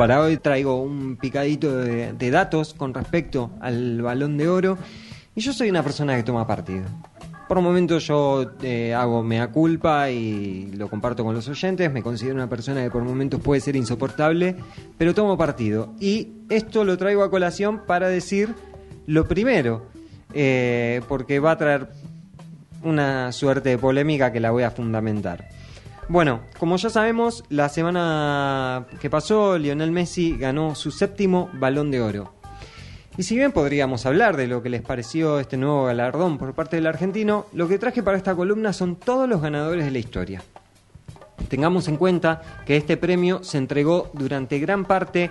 para hoy traigo un picadito de, datos con respecto al balón de oro. Y yo soy una persona que toma partido. Por momentos yo eh, hago mea culpa y lo comparto con los oyentes. Me considero una persona que por momentos puede ser insoportable, pero tomo partido. Y esto lo traigo a colación para decir lo primero, eh, porque va a traer una suerte de polémica que la voy a fundamentar. Bueno, como ya sabemos, la semana que pasó, Lionel Messi ganó su séptimo balón de oro. Y si bien podríamos hablar de lo que les pareció este nuevo galardón por parte del argentino, lo que traje para esta columna son todos los ganadores de la historia. Tengamos en cuenta que este premio se entregó durante gran parte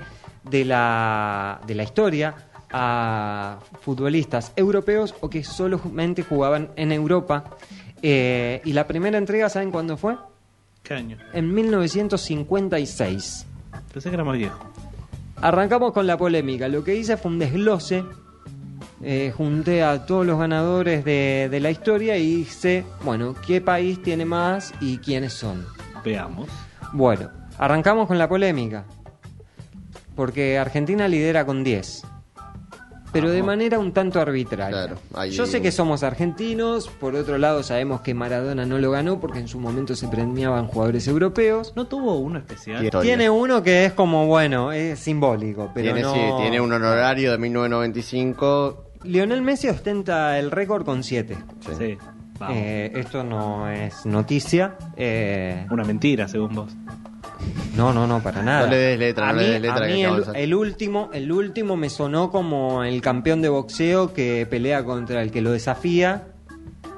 de la, de la historia a futbolistas europeos o que solamente jugaban en Europa. Eh, y la primera entrega, ¿saben cuándo fue? ¿Qué año? En 1956. Pensé que era más viejo. Arrancamos con la polémica. Lo que hice fue un desglose. Eh, junté a todos los ganadores de, de la historia y hice, bueno, qué país tiene más y quiénes son. Veamos. Bueno, arrancamos con la polémica. Porque Argentina lidera con 10. Pero de manera un tanto arbitraria. Claro, ahí- Yo sé que somos argentinos, por otro lado sabemos que Maradona no lo ganó porque en su momento se premiaban jugadores europeos. ¿No tuvo uno especial? Historia. Tiene uno que es como, bueno, es simbólico, pero tiene, no... sí, tiene un honorario de 1995. Lionel Messi ostenta el récord con 7. Sí. Sí. Vamos. esto no es noticia. eh, Una mentira, según vos. No, no, no, para nada. No le des letra, a no mí, le des letra a que mí el, el último, el último me sonó como el campeón de boxeo que pelea contra el que lo desafía.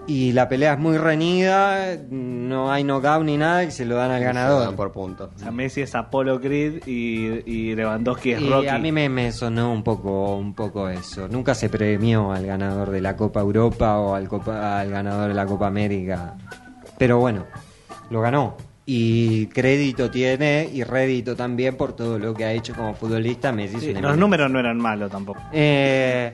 Y la pelea es muy reñida, no hay knockout ni nada, y se lo dan al Se ganador. dan por punto. O sea, Messi es Apollo Creed y, y Lewandowski es Y Rocky. a mí me, me sonó un poco, un poco eso. Nunca se premió al ganador de la Copa Europa o al, Copa, al ganador de la Copa América. Pero bueno, lo ganó. Y crédito tiene y rédito también por todo lo que ha hecho como futbolista. Messi es Sí, los números no eran malos tampoco. Eh,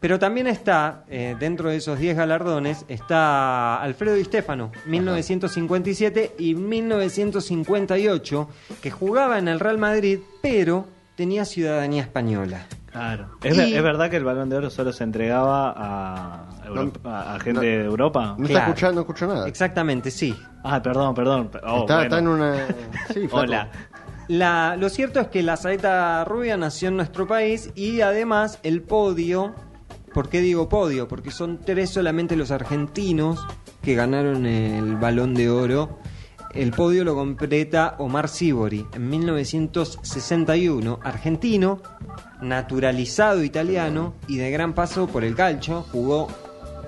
pero también está, eh, dentro de esos 10 galardones, está Alfredo Di Stefano, 1957 y 1958, que jugaba en el Real Madrid, pero tenía ciudadanía española. Claro. ¿Es, Y- es verdad que el balón de oro solo se entregaba a, Europa- a gente no. de Europa? No está Claro. escuchando, no escucho nada. Exactamente, sí. Ah, perdón, perdón. Oh, está, bueno. está en una. Sí. Hola. La, lo cierto es que la saeta rubia nació en nuestro país y además el podio, ¿por qué digo podio? Porque son tres solamente los argentinos que ganaron el balón de oro. El podio lo completa Omar Sibori en 1961, argentino, naturalizado italiano y de gran paso por el calcio, jugó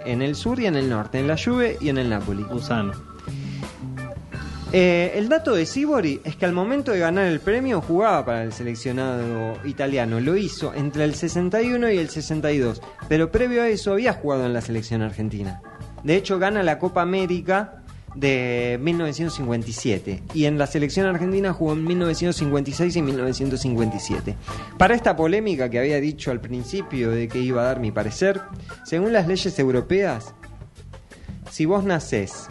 en el sur y en el norte, en la Juve y en el Napoli. Gusano. Eh, el dato de Sibori es que al momento de ganar el premio jugaba para el seleccionado italiano. Lo hizo entre el 61 y el 62, pero previo a eso había jugado en la selección argentina. De hecho, gana la Copa América de 1957 y en la selección argentina jugó en 1956 y 1957. Para esta polémica que había dicho al principio de que iba a dar mi parecer, según las leyes europeas, si vos nacés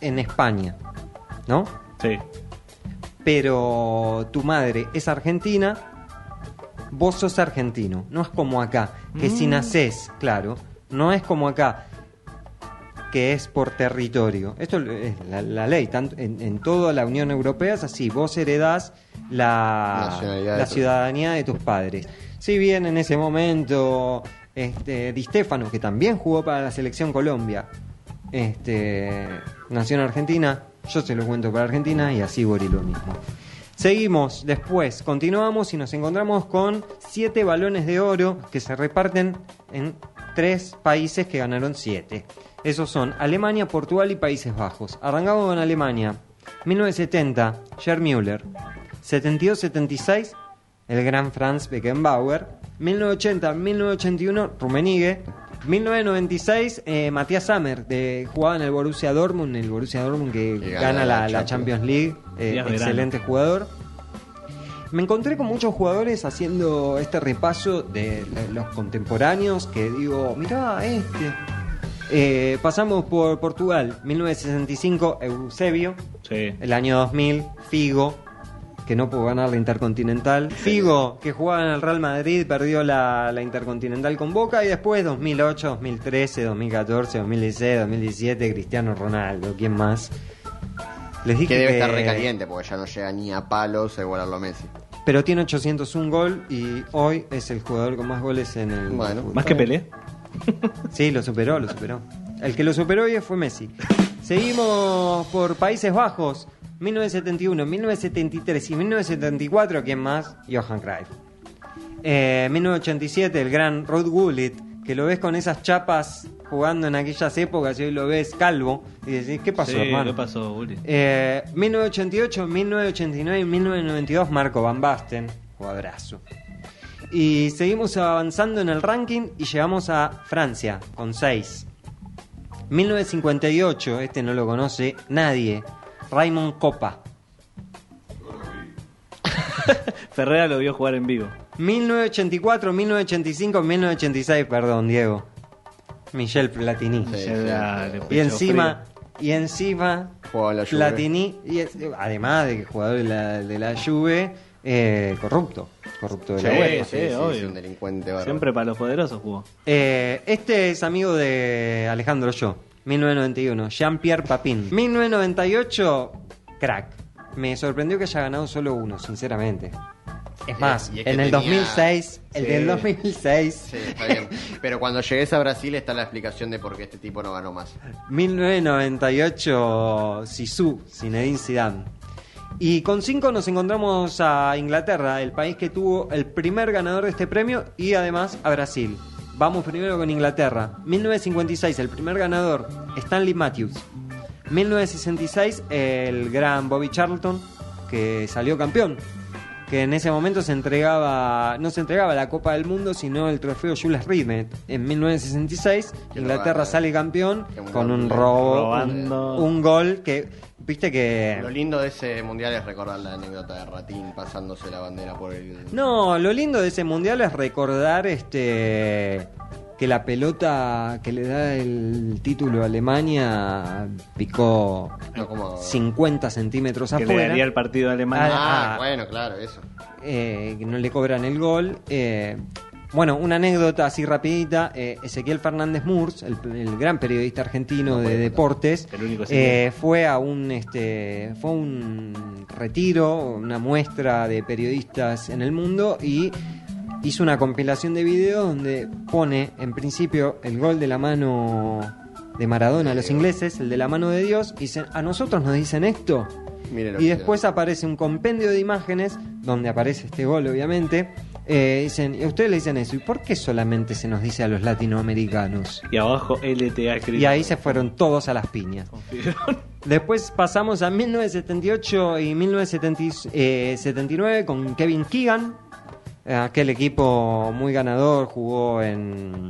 en España, ¿no? Sí. Pero tu madre es argentina, vos sos argentino. No es como acá, que si nacés, claro, no es como acá, que es por territorio. Esto es la, la ley, tanto en, en toda la Unión Europea es así, vos heredás la, de ciudadanía de tus padres. Si bien en ese momento este, Di Stefano, que también jugó para la selección Colombia, este, nació en Argentina, yo se lo cuento para Argentina y así Bori lo mismo. Seguimos después, continuamos y nos encontramos con siete balones de oro que se reparten en tres países que ganaron siete. Esos son Alemania, Portugal y Países Bajos. Arrancamos con Alemania. 1970, Gerd Müller. 72-76, el gran Franz Beckenbauer. 1980-1981, Rummenigge. 1996, eh, Matías Sammer, de, jugaba en el Borussia Dortmund, el Borussia Dortmund que, gana, gana la, la la Champions League, eh, Verano. excelente jugador. Me encontré con muchos jugadores haciendo este repaso de los contemporáneos que digo, mirá este. Eh, pasamos por Portugal, 1965, Eusebio. Sí. El año 2000, Figo, que no pudo ganar la Intercontinental. Figo, que jugaba en el Real Madrid, perdió la, la Intercontinental con Boca. Y después 2008, 2013, 2014, 2016, 2017, Cristiano Ronaldo. ¿Quién más? Les dije Que debe estar recaliente porque ya no llega ni a palos a igualarlo a Messi. Pero tiene 801 gol y hoy es el jugador con más goles en el. Bueno. fútbol. Más que Pelé. Sí, lo superó, lo superó. El que lo superó hoy fue Messi. Seguimos por Países Bajos. 1971, 1973 y 1974, ¿quién más? Johan Cruyff. Eh, 1987, el gran Rod Gullit, que lo ves con esas chapas jugando en aquellas épocas y hoy lo ves calvo y decís, ¿qué pasó, Sí, hermano? ¿Qué pasó, Uli? Eh, 1988, 1989 y 1992, Marco Van Basten, jugadorazo. Y seguimos avanzando en el ranking y llegamos a Francia con 6. 1958, este no lo conoce nadie, Raymond Copa. Ferreira lo vio jugar en vivo. 1984, 1985, 1986, perdón, Diego. Michel Platini. Sí, sí, Y encima, y encima, la. Platini, y es- además de que jugador de la, de la Juve, eh, corrupto, corrupto de la Sí, UEFA. sí, sí, sí, obvio. es un delincuente bárbaro. Siempre para los poderosos jugó. Eh, este es amigo de Alejandro Yo, 1991, Jean-Pierre Papin. 1998, crack. Me sorprendió que haya ganado solo uno, sinceramente. Es más, y es que en el tenía- 2006, el Sí. del 2006, Sí, está bien. Pero cuando llegues a Brasil está la explicación de por qué este tipo no ganó más. 1998, Sisu, Zinedine Zidane. Y con 5 nos encontramos a Inglaterra, el país que tuvo el primer ganador de este premio, y además a Brasil. Vamos primero con Inglaterra. 1956, el primer ganador, Stanley Matthews. 1966, el gran Bobby Charlton, que salió campeón. Que en ese momento se entregaba, no se entregaba la Copa del Mundo, sino el trofeo Jules Rimet. En 1966, Qué Inglaterra sale campeón con un robo, un, un gol que, viste que... Lo lindo de ese mundial es recordar la anécdota de Ratín pasándose la bandera por el. No, lo lindo de ese mundial es recordar este que la pelota que le da el título a Alemania picó No, como- 50 centímetros Que le afuera. daría el partido a Alemania. Ah, Ah, bueno, claro, eso. eh, que no le cobran el gol. eh, bueno, una anécdota así rapidita. eh, Ezequiel Fernández Murs, el, el gran periodista argentino No de deportes, El único Ezequiel. eh, fue a un este fue un retiro, una muestra de periodistas en el mundo y hizo una compilación de videos donde pone en principio el gol de la mano de Maradona a los ingleses, el de la mano de Dios, y dicen, a nosotros nos dicen esto. Mire lo Y después aparece un compendio de imágenes donde aparece este gol, obviamente. Eh, dicen, y a ustedes le dicen eso, ¿y por qué solamente se nos dice a los latinoamericanos? Y abajo LTA escrito. Y ahí se fueron todos a las piñas. Después pasamos a 1978 y 1979 con Kevin Keegan, eh, aquel equipo muy ganador, jugó en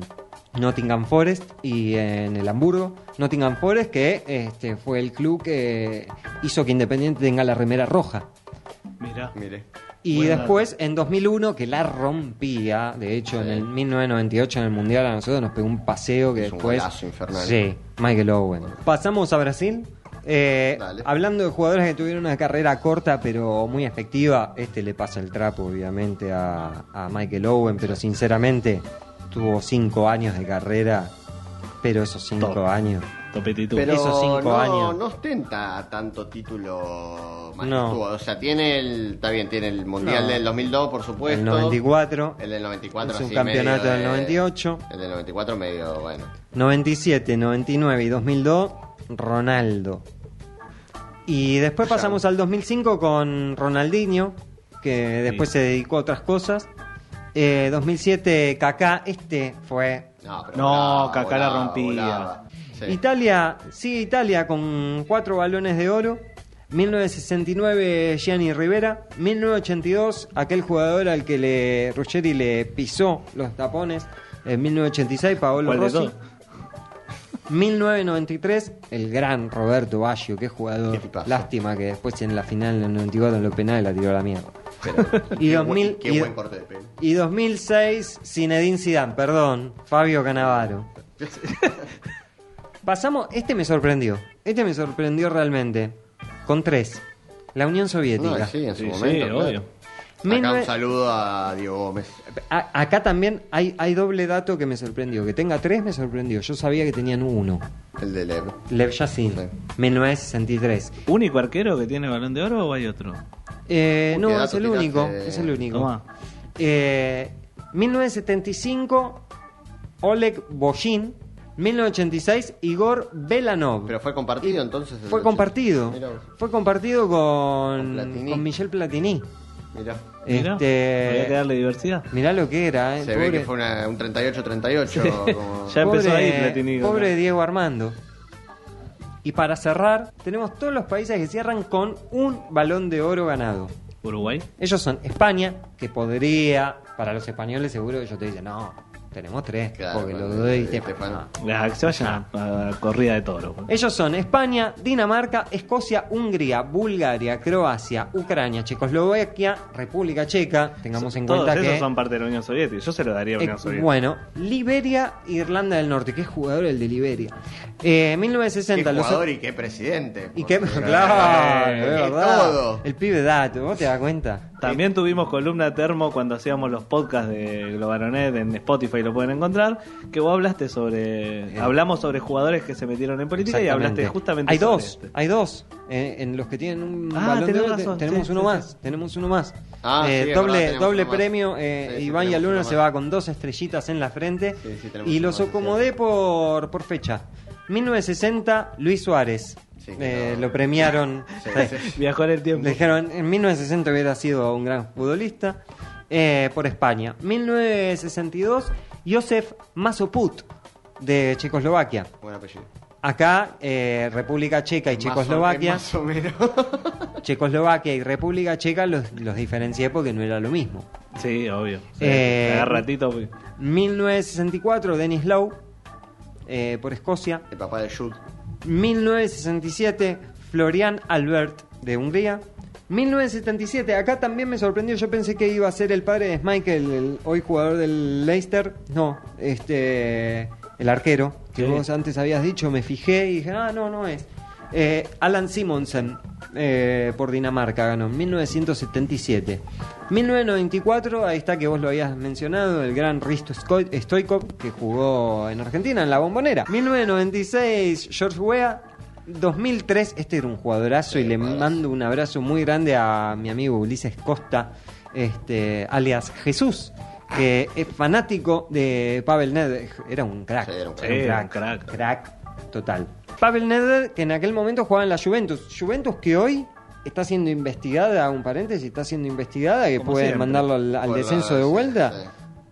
Nottingham Forest y en el Hamburgo. Nottingham Forest que este, fue el club que hizo que Independiente tenga la remera roja. Mirá. Mire. Y después, en 2001, que la rompía, de hecho, en el 1998 en el Mundial a nosotros nos pegó un paseo que Es un después... golazo infernal. Sí, Michael Owen. Pasamos a Brasil. Eh, hablando de jugadores que tuvieron una carrera corta pero muy efectiva, este le pasa el trapo obviamente a, a Michael Owen, pero sinceramente tuvo cinco años de carrera, pero esos cinco Top. años Topetitud. Pero Esos cinco no, años. no ostenta tanto título No. majestuoso. O sea, tiene el. Está bien, tiene el mundial No. del 2002, por supuesto. el 94, El del 94, el así subcampeonato medio del de- 98. El del 94, medio, bueno. 97, 99 y 2002, Ronaldo. Y después Ya. pasamos al 2005 con Ronaldinho, que después se dedicó a otras cosas. Eh, 2007, Kaká, este fue No, pero No, volaba, Kaká la volaba, rompía. volaba. Sí. Italia, sigue Italia con cuatro balones de oro. 1969 Gianni Rivera, 1982 aquel jugador al que le Ruggeri le pisó los tapones, en 1986 Paolo ¿Cuál de Rossi. todos? 1993 el gran Roberto Baggio, qué jugador. Qué. Lástima que después en la final en el 94 en los penales la tiró a la mierda. Pero, Y qué 2000 buen, qué y- corte de pelo. Y 2006 Zinedine Zidane, perdón, Fabio Canavaro. Pasamos, este me sorprendió. Este me sorprendió realmente. Con tres. La Unión No, Soviética. sí, en su Sí, sí, momento. claro. obvio. Acá un saludo a Diego Gómez. A- acá también hay, hay doble dato que me sorprendió. Que tenga tres me sorprendió. Yo sabía que tenían uno. El de Lev. Lev Yassin, Sí. 1963. ¿Único arquero que tiene balón de oro o hay otro? Eh, no, es el único. Es el único. Tomá. Eh, 1975, Oleg Boshin. 1986, Igor Belanov. Pero fue compartido entonces. Fue compartido. Mirá. Fue compartido con, Con Platini. con Michel Platini. Mirá. Mirá, había que Este, darle diversidad. mirá lo que era, eh. Se ve que fue una- un 38-38. como- Ya empezó pobre, ahí Platini. Pobre Diego Armando. Y para cerrar, tenemos todos los países que cierran con un balón de oro ganado. Uruguay. Ellos son España, que podría, para los españoles seguro ellos te dicen, no, tenemos tres, Claro, porque los dos de este Estefano". fan. No. Ah, que se vayan a, a corrida de toro. Ellos son España, Dinamarca, Escocia, Hungría, Bulgaria, Croacia, Ucrania, Checoslovaquia, República Checa, tengamos en Todos cuenta esos que... son parte de la Unión Soviética. Yo se lo daría a la Eh, Unión Soviética. bueno, Liberia, Irlanda del Norte, qué jugador el de Liberia. Eh, Qué 1960, los jugador y qué presidente. y qué claro, Eh, de es verdad. todo. El pibe dato, ¿vos te das cuenta? También tuvimos columna termo cuando hacíamos los podcasts de Globaronet en Spotify, lo pueden encontrar. Que vos hablaste sobre. Hablamos sobre jugadores que se metieron en política y hablaste justamente Hay sobre dos, este. hay dos. eh, en los que tienen un Ah, balón de oro razón, tenemos sí, uno sí, más, sí. tenemos uno más. Ah, Eh, doble verdad, doble premio, eh, Iván Yaluna uno se va con dos estrellitas en la frente Sí, sí, tenemos y los acomodé por, por fecha. 1960, Luis Suárez. Sí, Eh, no. Lo premiaron. Sí, sí. sí. Viajó en el tiempo. Le dijeron, en 1960 hubiera sido un gran futbolista eh, por España. 1962, Josef Masoput, de Checoslovaquia. Buen apellido. Acá, eh, República Checa y Más o- Checoslovaquia. Más o menos. Checoslovaquia y República Checa los, los diferencié porque no era lo mismo. Sí, obvio. Sí, Eh, ratito. pues. 1964, Denis Lowe, eh, por Escocia. El papá de Jude. 1967, Florian Albert, de Hungría. 1977, acá también me sorprendió, yo pensé que iba a ser el padre de el hoy jugador del Leicester. No, este, el arquero, que Sí. vos antes habías dicho, me fijé y dije, ah, no, no es. Eh, Alan Simonsen, eh, por Dinamarca, ganó en 1977. 1994, ahí está que vos lo habías mencionado, el gran Risto Stoikov, que jugó en Argentina, en la bombonera. 1996, George Weah. 2003, este era un jugadorazo y le mando un abrazo muy grande a mi amigo Ulises Costa, este, alias Jesús, que es fanático de Pavel Nedved. Era un crack. Sí, era un crack. Era un crack. Crack total. Pavel Nedved, que en aquel momento jugaba en la Juventus. Juventus que hoy está siendo investigada, un paréntesis, está siendo investigada, que puede siempre. mandarlo al, al Por la- descenso de vuelta. sí.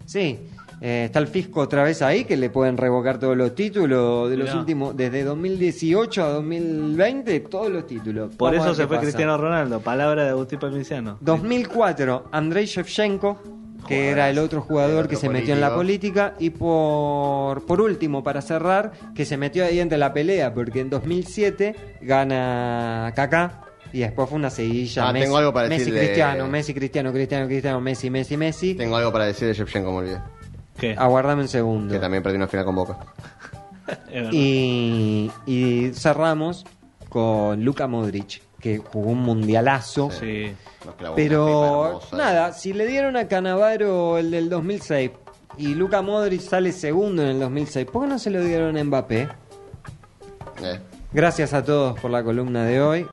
Sí. Eh, está el fisco otra vez ahí que le pueden revocar todos los títulos de los Mirá. últimos, desde 2018 a 2020, todos los títulos. Por Vamos eso se fue pasa. Cristiano Ronaldo. Palabra de Agustín Palmiciano. 2004, Andrei Shevchenko, que era el otro jugador que se metió en la política. Y por, por último, para cerrar, que se metió ahí entre la pelea, porque en 2007 gana Kaká. Y después fue una seguilla. Ah, Messi, tengo algo para Messi, decir de- Cristiano, Messi, Cristiano, Cristiano, Cristiano, Messi, Messi, Messi. Tengo algo para decir de Shevchenko, me olvidé. ¿Qué? Aguardame un segundo. Que también perdió una final con Boca. Y, y cerramos con Luka Modric, que jugó un mundialazo. Sí. Pero nada, si le dieron a Canavaro el del 2006 y Luka Modric sale segundo en el 2006, ¿por qué no se lo dieron a Mbappé? Eh. Gracias a todos por la columna de hoy.